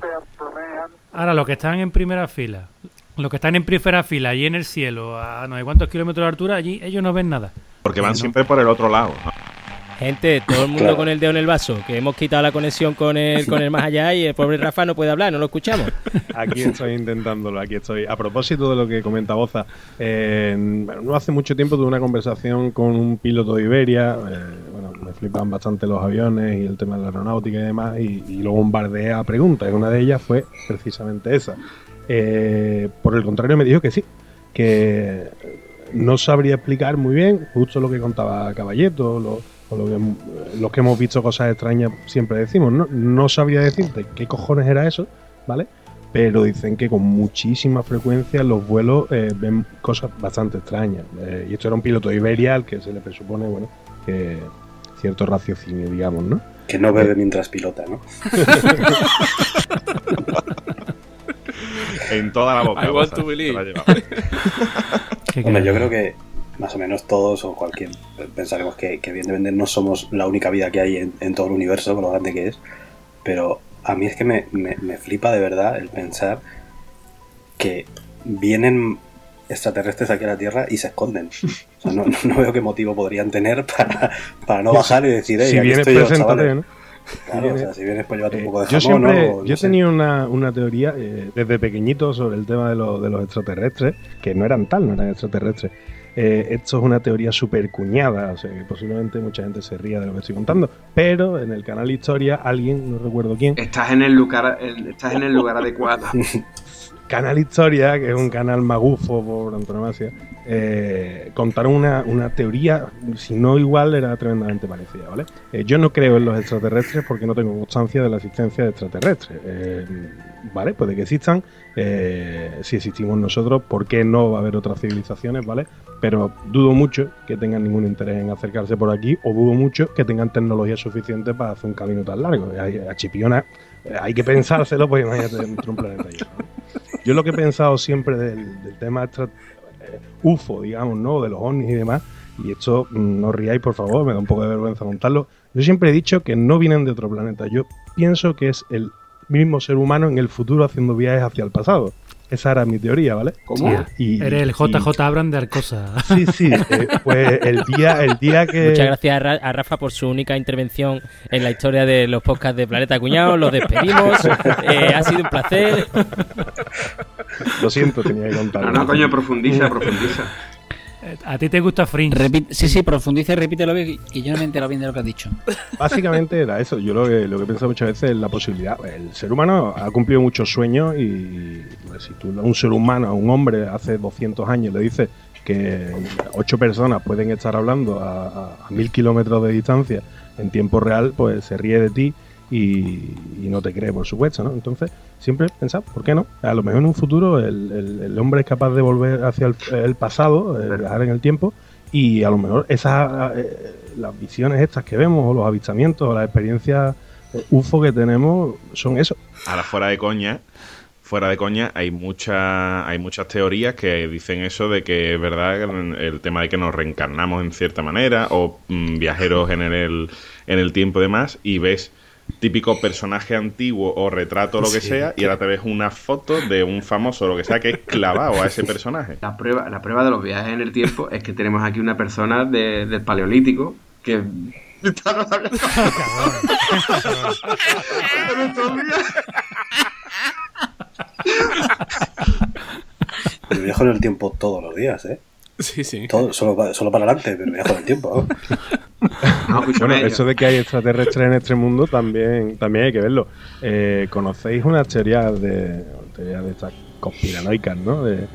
Ahora, los que están en primera fila, los que están en primera fila allí en el cielo, a no sé cuántos kilómetros de altura, allí ellos no ven nada. Porque van siempre por el otro lado. Gente, todo el mundo Claro. con el dedo en el vaso, que hemos quitado la conexión con el, con el más allá y el pobre Rafa no puede hablar, no lo escuchamos. Aquí estoy intentándolo, aquí estoy. A propósito de lo que comenta Boza, eh, no hace mucho tiempo tuve una conversación con un piloto de Iberia. eh, flipan bastante los aviones y el tema de la aeronáutica y demás, y, y lo bombardeé a preguntas. Una de ellas fue precisamente esa. Eh, por el contrario, me dijo que sí, que no sabría explicar muy bien justo lo que contaba Caballeto, lo, o lo que, los que hemos visto cosas extrañas siempre decimos, ¿no? No sabría decirte qué cojones era eso, ¿vale? Pero dicen que con muchísima frecuencia los vuelos eh, ven cosas bastante extrañas. Eh, y esto era un piloto de Iberia al que se le presupone, bueno, que cierto raciocinio, digamos, ¿no? Que no bebe mientras pilota, ¿no? En toda la boca. I want to believe. te la lleva. ¿Qué Hombre, yo creo que más o menos todos o cualquier pensaremos que, que evidentemente no somos la única vida que hay en, en todo el universo, con lo grande que es, pero a mí es que me, me- me flipa de verdad el pensar que vienen extraterrestres aquí a la Tierra y se esconden. O sea, no, no- veo qué motivo podrían tener para, para no bajar y decir, "Ey, si vienes, estoy yo, preséntate, chavales". ¿no? Claro, o sea, si vienes pues llévate un Eh, poco de yo jamón, siempre, ¿no? Yo sé. tenía una, una teoría eh, desde pequeñito sobre el tema de, los- de los extraterrestres, que no eran tal, no eran extraterrestres. Eh, esto es una teoría súper cuñada, o sea que posiblemente mucha gente se ría de lo que estoy contando, pero en el canal Historia alguien, no recuerdo quién, Estás en el lugar, el- estás en el lugar adecuado. Canal Historia, que es un canal magufo por antonomasia, eh, contaron una, una teoría, si no igual, era tremendamente parecida, ¿vale? Eh, yo no creo en los extraterrestres porque no tengo constancia de la existencia de extraterrestres. Eh, ¿vale? Puede que existan. eh, si existimos nosotros, ¿por qué no va a haber otras civilizaciones, ¿vale? Pero dudo mucho que tengan ningún interés en acercarse por aquí, o dudo mucho que tengan tecnología suficiente para hacer un camino tan largo. Hay- A Chipiona eh, hay que pensárselo, pues imagínate de un planeta ¿no? Yo lo que he pensado siempre del, tema eh, UFO, digamos, ¿no? De los ovnis y demás, y esto mm, no riáis, por favor, me da un poco de vergüenza montarlo. Yo siempre he dicho que no vienen de otro planeta. Yo pienso que es el mismo ser humano en el futuro haciendo viajes hacia el pasado. Esa era mi teoría, ¿vale? ¿Cómo? Y- Eres el y- JJ Abrams de Arcosa. Sí, sí, eh, pues el día, el día que... Muchas gracias a, Ra- a Rafa por su única intervención en la historia de los podcasts de Planeta Cuñado. Los despedimos. Eh, ha sido un placer. Lo siento, tenía que contarlo. No, no, coño, profundiza, profundiza. A ti te gusta Fringe. Repite- sí, sí, profundiza y repítelo bien, que yo no me entero bien de lo que has dicho. Básicamente era eso. Yo lo que, lo que he pensado muchas veces es la posibilidad. El ser humano ha cumplido muchos sueños y pues, si tú a un ser humano, a un hombre, hace 200 años le dices que ocho personas pueden estar hablando a, a- a mil kilómetros de distancia en tiempo real, pues se ríe de ti y, y no te cree, por supuesto, ¿no? Entonces, siempre he pensado, ¿por qué no? A lo mejor en un futuro el, el- el hombre es capaz de volver hacia el, el pasado, viajar en el tiempo, y a lo mejor esas eh, las visiones estas que vemos, o los avistamientos, o las experiencias eh, UFO que tenemos, son eso. Ahora fuera de coña, fuera de coña, hay mucha, hay muchas teorías que dicen eso de que es verdad el, el tema de que nos reencarnamos en cierta manera, o mm, viajeros en el, en el tiempo y demás, y ves típico personaje antiguo o retrato o lo que Sí, sea, y ahora te ves una foto de un famoso o lo que sea que es clavado a ese personaje. La prueba, la prueba de los viajes en el tiempo es que tenemos aquí una persona de- del paleolítico que Yo viajo en el tiempo todos los días, ¿eh? Sí, sí. Todo, solo, solo para adelante, pero viajo en el tiempo. ¿no? No, Bueno, eso de que hay extraterrestres en este mundo también, también hay que verlo. Eh, ¿Conocéis unas teorías de, teorías de estas conspiranoicas, ¿no? De,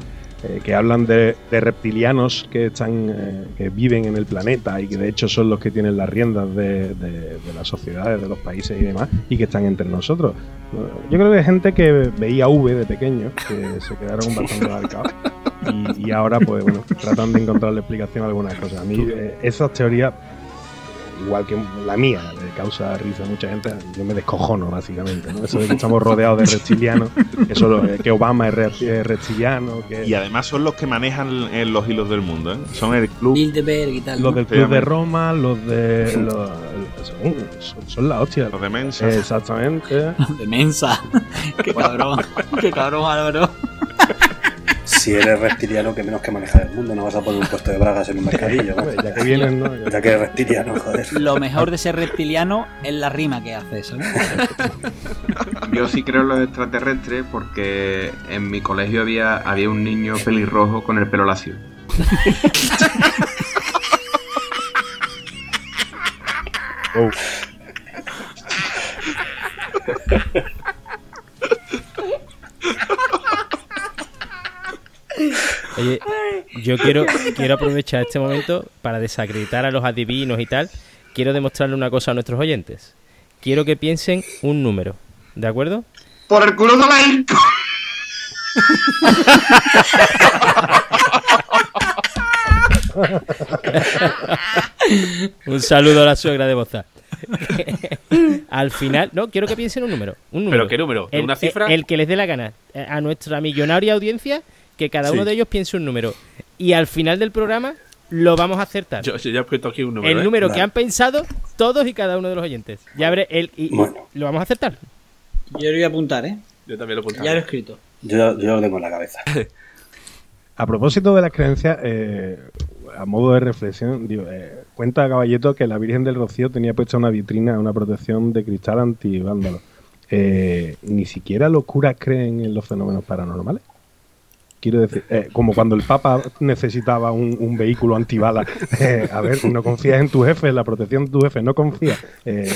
eh, que hablan de, de reptilianos que están eh, que viven en el planeta y que de hecho son los que tienen las riendas de, de- de las sociedades, de los países y demás, y que están entre nosotros. Yo creo que hay gente que veía V de pequeño, que se quedaron bastante marcados. Y, y ahora, pues bueno, tratan de encontrarle explicación a algunas cosas. A mí, eh, esas teorías igual que la mía, le causa risa a mucha gente, yo me descojono básicamente, ¿no? Eso de que estamos rodeados de reptilianos, eso lo- eh, que Obama es, re- es reptiliano, que Y además son los que manejan eh, los hilos del mundo, ¿eh? Son el club. Bilderberg y tal. los ¿no? del Club de. Roma, los de... los- son, son- son la hostia. Los de Mensa. Exactamente. De mensa. Qué cabrón. Qué cabrón, Álvaro. Si eres reptiliano, que menos que manejar el mundo, no vas a poner un puesto de bragas en un mercadillo. ¿no? Ya que vienen, ¿no? Ya que eres reptiliano, joder. Lo mejor de ser reptiliano es la rima que haces, ¿sabes? yo sí creo en los extraterrestres porque en mi colegio había, había un niño pelirrojo con el pelo lacio. Oh. Oye, yo quiero, quiero aprovechar este momento para desacreditar a los adivinos y tal. Quiero demostrarle una cosa a nuestros oyentes. Quiero que piensen un número, ¿de acuerdo? ¡Por el culo de la Inco! Un saludo a la suegra de Boza. Al final, no, quiero que piensen un número. Un número. ¿Pero qué número? El, ¿Una cifra? El, que les dé la gana. A nuestra millonaria audiencia, que cada uno de ellos piense un número. Y al final del programa lo vamos a acertar. Yo, yo ya he puesto aquí un número. el ¿eh? número que han pensado todos y cada uno de los oyentes. Ya veré, el, y, lo vamos a acertar. Yo lo voy a apuntar, ¿eh? Yo también lo he apuntado. Ya lo he escrito. Yo, yo lo tengo en la cabeza. A propósito de las creencias, eh, a modo de reflexión, digo, eh, cuenta Caballeto que la Virgen del Rocío tenía puesta una vitrina, una protección de cristal antivándalo. Eh, Ni siquiera los curas creen en los fenómenos paranormales. Quiero decir, eh, como cuando el Papa necesitaba un, un vehículo antibala. Eh, a ver, no confías en tu jefe, en la protección de tu jefe, no confías. Eh,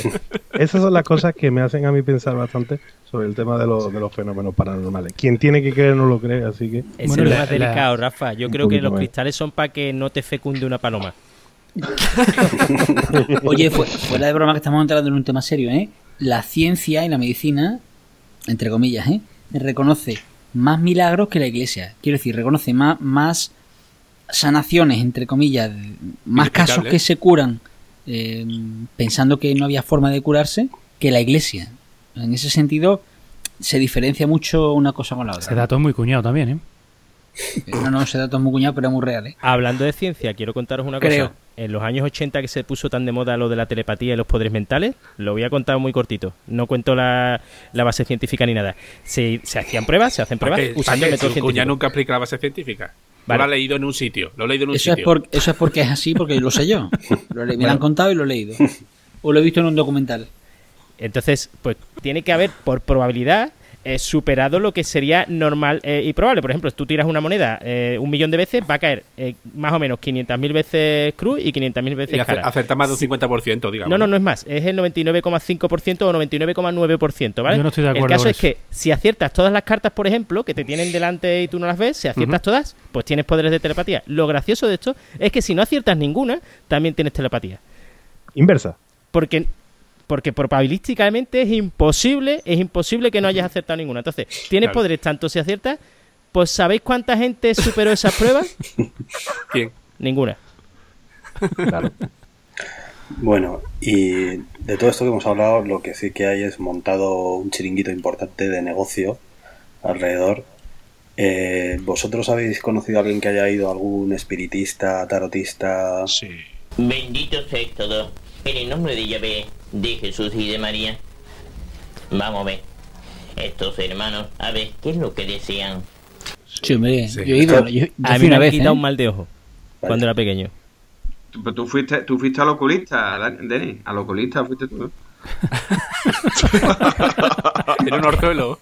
esas son las cosas que me hacen a mí pensar bastante sobre el tema de, los- de los fenómenos paranormales. Quien tiene que creer no lo cree, así que... Bueno, es lo la- más la- delicado, Rafa. Yo creo que los cristales son para que no te fecunde una paloma. Oye, fu- fuera de broma que estamos entrando en un tema serio, ¿eh? La ciencia y la medicina, entre comillas, ¿eh? reconoce más milagros que la iglesia. Quiero decir, reconoce más, más sanaciones, entre comillas, más casos que se curan eh, pensando que no había forma de curarse que la iglesia. En ese sentido, se diferencia mucho una cosa con la Ese otra. dato es muy cuñado también, ¿eh? No, no, ese dato es muy cuñado, pero es muy real. ¿eh? Hablando de ciencia, quiero contaros una Creo. cosa. En los años 80 que se puso tan de moda lo de la telepatía y los poderes mentales, lo voy a contar muy cortito. No cuento la, la base científica ni nada. Se, se hacían pruebas, se hacen pruebas ¿Para qué? usando ¿Para qué? nunca explica la base científica. Vale. Lo ha leído en un sitio. Lo he leído en un Eso es, sitio. por, eso es porque es así, porque lo sé yo. Lo le- me lo han contado y lo he leído. O lo he visto en un documental. Entonces, pues tiene que haber, por probabilidad, eh, superado lo que sería normal eh, y probable. Por ejemplo, si tú tiras una moneda eh, un millón de veces, va a caer eh, más o menos 500.000 veces cruz y 500.000 veces Y ace- cara. acertar más de un 50%, digamos. No, no, no es más. Es el 99,5% o 99,9%, ¿vale? Yo no estoy de acuerdo El caso es eso. que si aciertas todas las cartas, por ejemplo, que te tienen delante y tú no las ves, si aciertas todas, pues tienes poderes de telepatía. Lo gracioso de esto es que si no aciertas ninguna, también tienes telepatía. Inversa. Porque porque probabilísticamente es imposible, es imposible que no hayas acertado ninguna. Entonces, tienes Claro. poderes tanto si aciertas, pues ¿sabéis cuánta gente superó esas pruebas? ¿Quién? Ninguna. Bueno, y de todo esto que hemos hablado, lo que sí que hay es montado un chiringuito importante de negocio alrededor. Eh, ¿Vosotros habéis conocido a alguien que haya ido algún espiritista, tarotista? Sí. Bendito sea todo, en el nombre de Yahvé, de Jesús y de María. Vamos a ver, estos hermanos, a ver, ¿qué es lo que desean? Sí, hombre, Sí. yo he ido. Yo, yo A mí me una han vez. quitado ¿eh? un mal de ojo cuando era pequeño. Pero tú fuiste, tú fuiste al oculista, Denis. Al oculista fuiste tú. Era un orzuelo.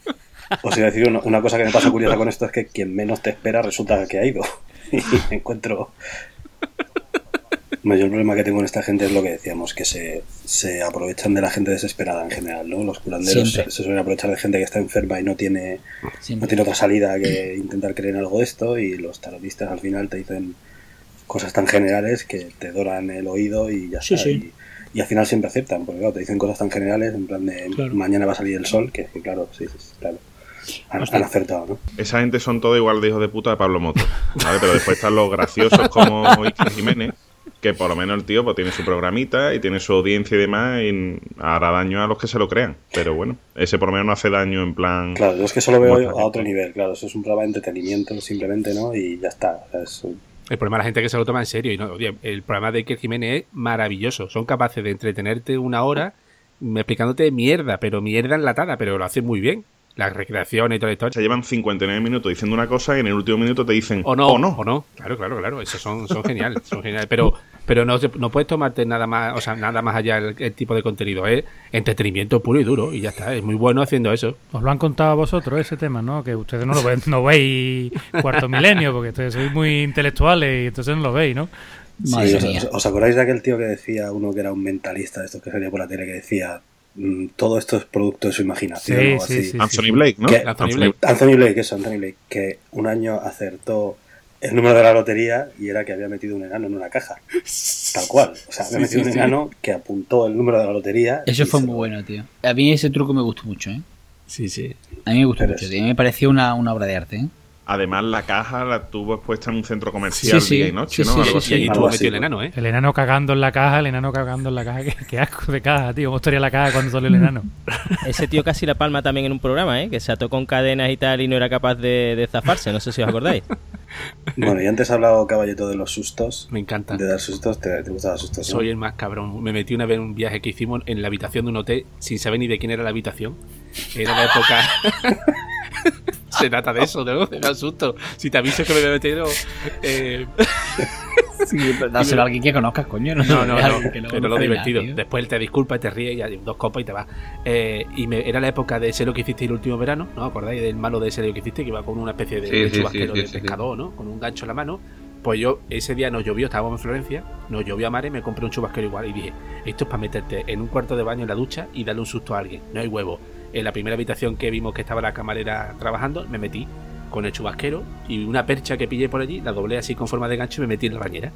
Os iba a decir una, una cosa que me pasa curiosa con esto es que quien menos te espera resulta que ha ido. Y me encuentro... El mayor problema que tengo en esta gente es lo que decíamos, que se, se aprovechan de la gente desesperada en general, ¿no? Los curanderos se, Siempre. se suelen aprovechar de gente que está enferma y no tiene, no tiene otra salida que intentar creer en algo de esto y los tarotistas al final te dicen cosas tan generales que te doran el oído y ya Sí, está. sí. Y, y al final siempre aceptan, porque claro, te dicen cosas tan generales en plan de Claro. mañana va a salir el sol, que, que claro, sí, sí, sí, claro. Han, han acertado, ¿no? Esa gente son todos igual de hijos de puta de Pablo Moto. ¿vale? Pero después están los graciosos como Iker Jiménez, que por lo menos el tío pues, tiene su programita y tiene su audiencia y demás y hará daño a los que se lo crean. Pero bueno, ese por lo menos no hace daño en plan... Claro, yo es que solo veo a otro nivel, claro, eso es un programa de entretenimiento simplemente, ¿no? Y ya está. o sea, es un- El problema es la gente que se lo toma en serio. Y no, oye, el programa de Iker Jiménez es maravilloso. Son capaces de entretenerte una hora explicándote mierda, pero mierda enlatada, pero lo hacen muy bien. Las recreaciones y toda la historia. Se llevan 59 minutos diciendo una cosa y en el último minuto te dicen O no, o no. o no. Claro, claro, claro. Esos son, son geniales, son geniales. Pero, pero no, se- no puedes tomarte nada más, o sea, nada más allá el, el tipo de contenido. Es entretenimiento puro y duro y ya está. Es muy bueno haciendo eso. Os lo han contado a vosotros ese tema, ¿no? Que ustedes no lo ven, no veis cuarto milenio, porque ustedes sois muy intelectuales y entonces no lo veis, ¿no? Sí, os, mía. os- ¿os acordáis de aquel tío que decía, uno que era un mentalista de estos que salía por la tele, que decía, mm, todo esto es producto de su imaginación Sí, o sí, así? sí. Anthony Blake, ¿no? Que- Anthony Blake. Anthony Blake, eso, Anthony Blake, que un año acertó el número de la lotería y era que había metido un enano en una caja. Tal cual. O sea, había Sí, metido sí, un sí. enano que apuntó el número de la lotería. Eso fue muy lo- bueno, tío. A mí ese truco me gustó mucho, ¿eh? Sí, sí. A mí me gustó Pero mucho, es- tío. A mí me pareció una, una obra de arte, ¿eh? Además, la caja la tuvo expuesta en un centro comercial Sí, sí. día y noche, Sí, ¿no? sí, Algo sí, así. Y tuvo metido el ¿no? enano, ¿eh? El enano cagando en la caja, el enano cagando en la caja. Qué, qué asco de caja, tío. ¿Cómo estaría la caja cuando salió el enano? Ese tío casi la palma también en un programa, ¿eh? Que se ató con cadenas y tal y no era capaz de, de zafarse. No sé si os acordáis. Bueno, y antes ha hablado Caballeto de los sustos. Me encanta. De dar sustos, te, te gustan los sustos. ¿no? Soy el más cabrón. Me metí una vez en un viaje que hicimos en la habitación de un hotel sin saber ni de quién era la habitación. Era la época. Se trata de eso, ¿no? Me asusto. Si te aviso que me voy a meter. Eh... Sí, dáselo a alguien que conozcas, coño. No, No, no, no. que Pero lo nada, divertido. tío. Después él te disculpa, te ríe, ya dos copas y te vas. Eh, y me- era la época de sé lo que hiciste el último verano, ¿no? ¿Acordáis del malo de sé lo que hiciste? Que iba con una especie de, Sí, de sí, sí, chubasquero sí, de sí, sí. pescador, ¿no? Con un gancho en la mano. Pues yo, ese día nos llovió, estábamos en Florencia, nos llovió a mare, me compré un chubasquero igual y dije, esto es para meterte en un cuarto de baño en la ducha y darle un susto a alguien. No hay huevo. En la primera habitación que vimos que estaba la camarera trabajando, me metí con el chubasquero y una percha que pillé por allí, la doblé así con forma de gancho y me metí en la bañera.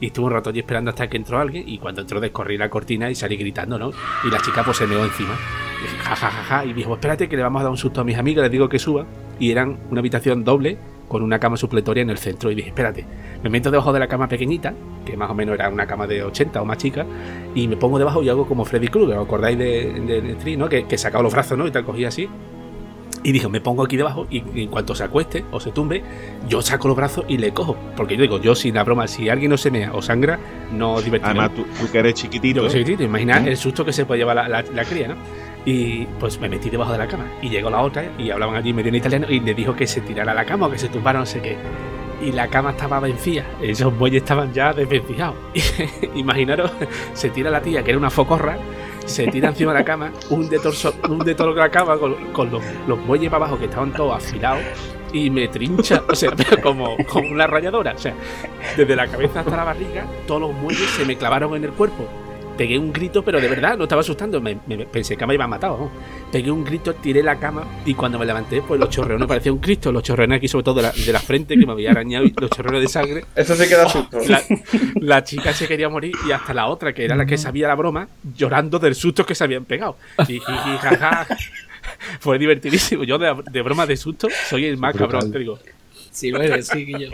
Y estuve un rato allí esperando hasta que entró alguien y cuando entró descorrí la cortina y salí gritando, ¿no? Y la chica pues se meó encima. Y ja, ja, ja, ja. Y dijo, espérate que le vamos a dar un susto a mis amigos, les digo que suban. Y eran una habitación doble con una cama supletoria en el centro. Y dije, espérate, me meto debajo de la cama pequeñita, que más o menos era una cama de 80 o más chica, y me pongo debajo y hago como Freddy Krueger, ¿os acordáis de, de, de ¿no? Que, que sacaba los brazos, ¿no? Y tal, cogía así. Y dijo, me pongo aquí debajo y en cuanto se acueste o se tumbe, yo saco los brazos y le cojo. Porque yo digo, yo sin la broma, si alguien no se mea o sangra, no divertimos. Además, tú, tú que eres chiquitito. Yo que soy chiquitito, imagina ¿Eh? el susto que se puede llevar la, la- la cría, ¿no? Y pues me metí debajo de la cama. Y llegó la otra y hablaban allí medio en italiano y le dijo que se tirara a la cama o que se tumbara, no sé qué. Y la cama estaba vencida. Esos bueyes estaban ya desvencijados. Imaginaros, se tira la tía, que era una focorra, se tira encima de la cama, un de torso, un de la cama con, los, los bueyes para abajo que estaban todos afilados. Y me trincha, o sea, como, como una rayadora. O sea, desde la cabeza hasta la barriga, todos los muelles se me clavaron en el cuerpo. Pegué un grito, pero de verdad, no estaba asustando. Me, me- pensé que me iba a matar. ¿no? Pegué un grito, tiré la cama y cuando me levanté, pues los chorreones parecía un Cristo. Los chorreones aquí, sobre todo de la, de la frente, que me había arañado y los chorreones de sangre. Eso se queda susto. La, la chica se quería morir y hasta la otra, que era la que sabía la broma, llorando del susto que se habían pegado. Y jaja. Fue divertidísimo. Yo de, de broma de susto soy el más Brutal. cabrón, te digo. Sí, lo eres, sí, que yo.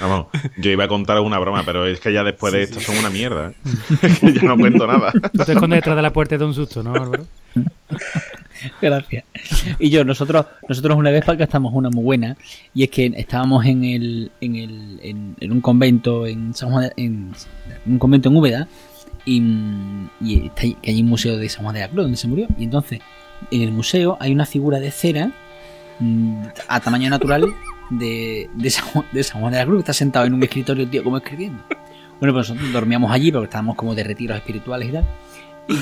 Vamos, yo iba a contar una broma, pero es que ya después de esto son una mierda. ¿eh? Es que ya no cuento nada. Tú te escondes detrás de la puerta y te da un susto, ¿no, Álvaro? Gracias. Y yo, nosotros, nosotros una vez gastamos una muy buena, y es que estábamos en el, en el, en, en un convento en San Juan de- en, un convento en Úbeda, y, y está ahí- que hay un museo de San Juan de la Cruz donde se murió, y entonces en el museo hay una figura de cera mm, a tamaño natural de, de, San de Juan de la Cruz, que está sentado en un escritorio, tío, como escribiendo. Bueno, pues nosotros dormíamos allí porque estábamos como de retiros espirituales y tal. Y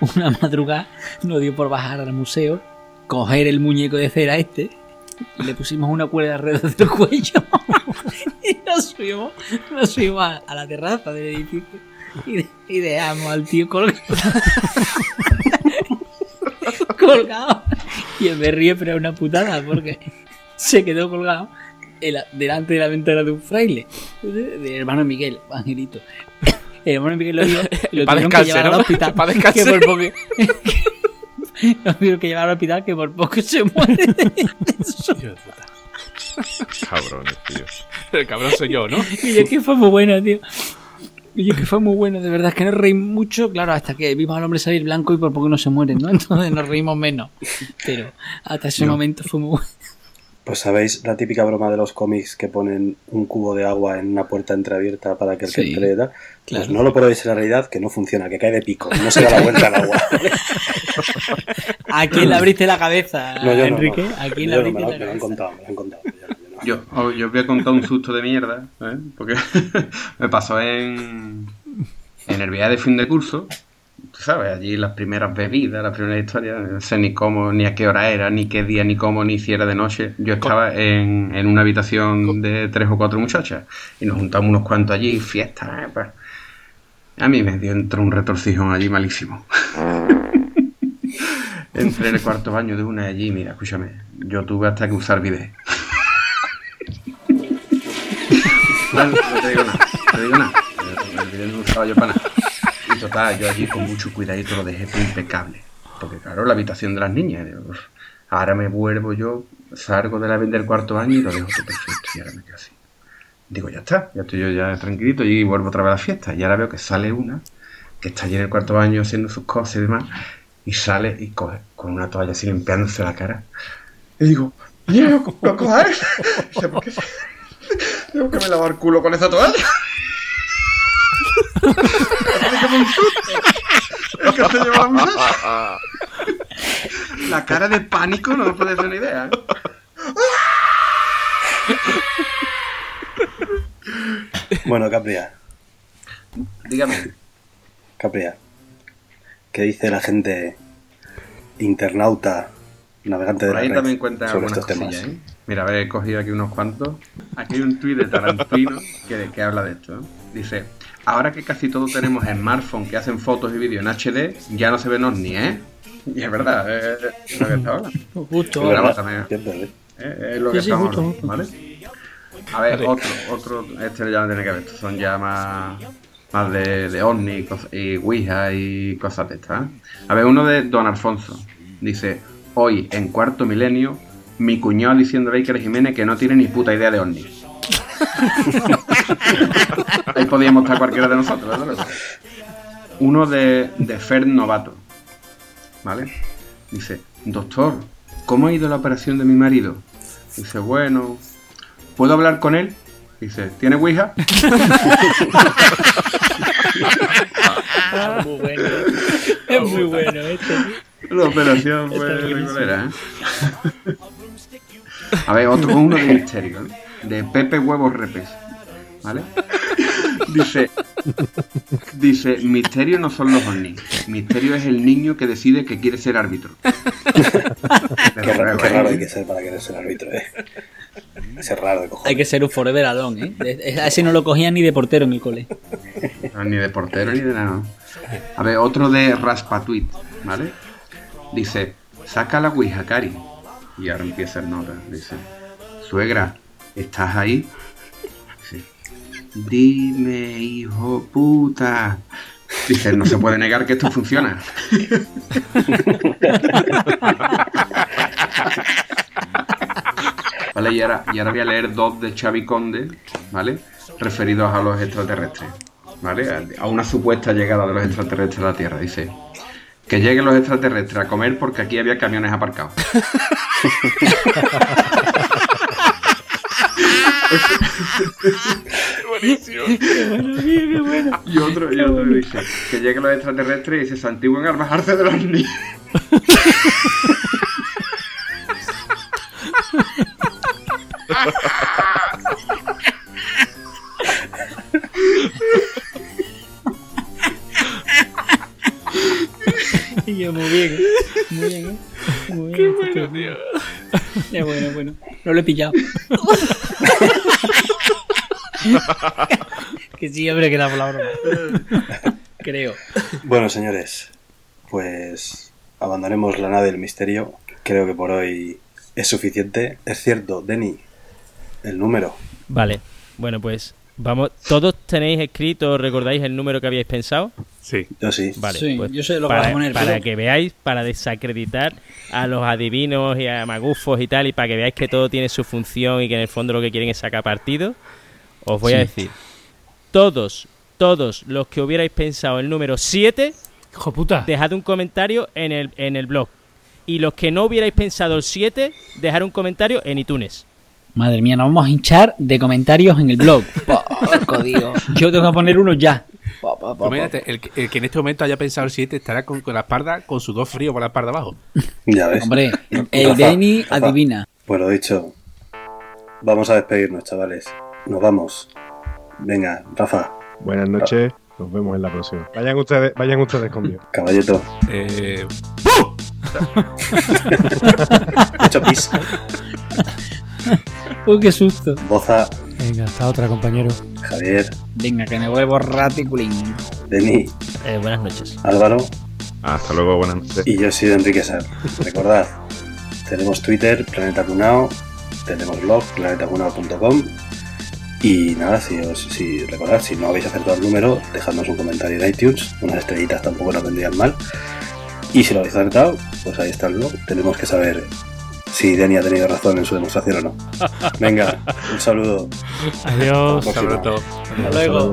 una madrugada nos dio por bajar al museo, coger el muñeco de cera este, y le pusimos una cuerda alrededor del cuello y nos subimos, nos subimos a, la terraza del edificio y, y dejamos al tío colgado. colgado. Y me ríe, pero es una putada porque se quedó colgado delante de la ventana de un fraile, de- del hermano Miguel, Angelito. El hermano Miguel lo vio y lo tuvieron que llevar ¿no? al hospital. Pa' descanse. Que por poco, lo tuvieron que llevar al hospital que por poco se muere. Cabrones, tío. El cabrón soy yo, ¿no? Y es que fue muy bueno, tío. Y es que fue muy bueno, de verdad, es que nos reímos mucho, claro, hasta que vimos al hombre salir blanco y por poco no se muere, ¿no? Entonces nos reímos menos. Pero hasta ese momento fue muy bueno. Pues sabéis la típica broma de los cómics que ponen un cubo de agua en una puerta entreabierta para que el que entre da. claro. Pues no lo probéis en la realidad, que no funciona, que cae de pico, no se da la vuelta al agua. ¿A quién le abriste la cabeza, No, yo no, Enrique? no. ¿A quién le Yo no, abriste me, lo, la me lo han cabeza? contado, me lo han contado. yo no, yo no. Yo, oh, yo os voy a contar un susto de mierda, ¿eh? porque me pasó en, en el viaje de fin de curso. Tú sabes, allí las primeras bebidas, las primeras historias, no sé ni cómo, ni a qué hora era, ni qué día, ni cómo, ni si era de noche. Yo estaba en, en una habitación de tres o cuatro muchachas y nos juntamos unos cuantos allí, fiesta. ¿eh? Pues, a mí me dio entró un retorcijón allí malísimo. Entré en el cuarto baño de una y allí, mira, escúchame, yo tuve hasta que usar bidet. Bueno, no te digo nada, no te digo nada. El bidet no lo usaba yo para nada. Total, yo allí con mucho cuidadito lo dejé impecable. Porque claro, la habitación de las niñas. digo, "Uf, ahora me vuelvo yo, salgo de la del cuarto baño y lo dejo todo perfecto. Y ahora me quedo así. Digo, ya está, ya estoy yo ya tranquilito y vuelvo otra vez a la fiesta. Y ahora veo que sale una que está allí en el cuarto baño haciendo sus cosas y demás. Y sale y coge con una toalla así limpiándose la cara. Y digo, mira, lo, coges. ¿por qué? Tengo que me lavar culo con esa toalla. Así como un susto. Es que se lleva la. La cara de pánico no me puede hacer una idea. Bueno, Capria, Dígame. Capria, ¿qué dice la gente internauta, navegante de Por la ahí red también cuentan sobre estos temas? ¿eh? Mira, a ver, he cogido aquí unos cuantos. Aquí hay un tuit de Tarantino que, que habla de esto. ¿eh? Dice, ahora que casi todos tenemos smartphones que hacen fotos y vídeos en HD, ya no se ven ovni, ¿eh? Y es verdad, es es lo que está hablando. Justo. También, ¿eh? eh, es lo que Sí, sí, estamos justo, justo. ¿vale? A ver, otro, otro, este ya no tiene que ver, estos son ya más, más de, de ovni y, Ouija y cosas de estas. ¿eh? A ver, uno de Don Alfonso. Dice, hoy, en cuarto milenio, mi cuñado diciéndole a Iker Jiménez que no tiene ni puta idea de ovni. Ahí podíamos estar cualquiera de nosotros, ¿verdad? Uno de, de Fer Novato. ¿Vale? Dice, doctor, ¿cómo ha ido la operación de mi marido? Dice, bueno, ¿puedo hablar con él? Dice, ¿tiene Ouija? muy bueno. Es muy bueno este. La operación fue regulera, ¿eh? A ver, otro uno de misterio, ¿eh? De Pepe Huevos Repes. ¿Vale? Dice, dice, misterio no son los ovnis. Misterio es el niño que decide que quiere ser árbitro. Qué, raro, qué ¿eh? raro hay que ser para querer ser árbitro, eh. Ese raro de cojones. Hay que ser un forever alone, ¿eh? A ese no lo cogían ni de portero en el cole. No, ni de portero ni de nada. A ver, otro de Raspatuit, ¿vale? Dice, saca la Ouija, Cari. Y ahora empieza el nota. Dice, suegra, ¿estás ahí? Dice, dime, hijo puta. Dice, no se puede negar que esto funciona. Vale, y ahora, y ahora voy a leer dos de Xavi Conde, ¿vale? Referidos a los extraterrestres, ¿vale? A una supuesta llegada de los extraterrestres a la Tierra. Dice, que lleguen los extraterrestres a comer porque aquí había camiones aparcados. Y otro, y otro dice, que lleguen los extraterrestres y se santiguan al bajarse de los niños. Y yo, muy bien, ¿eh? muy bien, ¿eh? Muy bien. Qué bueno, tío. Es bueno, bueno. No lo he pillado. que sí, hombre, que la palabra. Creo. Bueno, señores, pues abandonemos la nave del misterio. Creo que por hoy es suficiente. Es cierto, Denny, el número. Vale, bueno, pues vamos. ¿Todos tenéis escrito, recordáis el número que habíais pensado? Sí. Yo sí. Vale, Sí, pues yo sé lo que para, vas a poner, para pero- que veáis, para desacreditar a los adivinos y a magufos y tal, y para que veáis que todo tiene su función y que en el fondo lo que quieren es sacar partido, os voy a decir, todos, todos los que hubierais pensado el número 7, Hijo puta. dejad un comentario en el, en el blog. Y los que no hubierais pensado el 7, dejad un comentario en iTunes. Madre mía, nos vamos a hinchar de comentarios en el blog. Porco, Dios. Yo tengo que poner uno ya. Imagínate, el, que- el que en este momento haya pensado el 7 estará con, con la espalda, con sudor frío por la espalda abajo. Ya ves. Hombre, el Rafa, Denny Rafa. adivina. Pues lo dicho. Vamos a despedirnos, chavales. Nos vamos. Venga, Rafa, Buenas noches, nos vemos en la próxima. Vayan ustedes, vayan ustedes conmigo. caballito. Eh, Mucho pis. Uy, qué susto. Boza, Venga, hasta otra, compañero. Javier, Venga, que me vuelvo raticulín. Denny, Eh, buenas noches. Álvaro Hasta luego, buenas noches. y yo soy Enrique Sar. Recordad, tenemos Twitter, Planeta Cunao, tenemos blog, planetacunao.com y nada, si, os, si recordad, si no habéis acertado el número, dejadnos un comentario en iTunes, unas estrellitas tampoco nos vendrían mal. Y si lo habéis acertado, pues ahí está el blog. Tenemos que saber si Denny ha tenido razón en su demostración o no. Venga, un saludo. Adiós. Hasta. Hasta luego.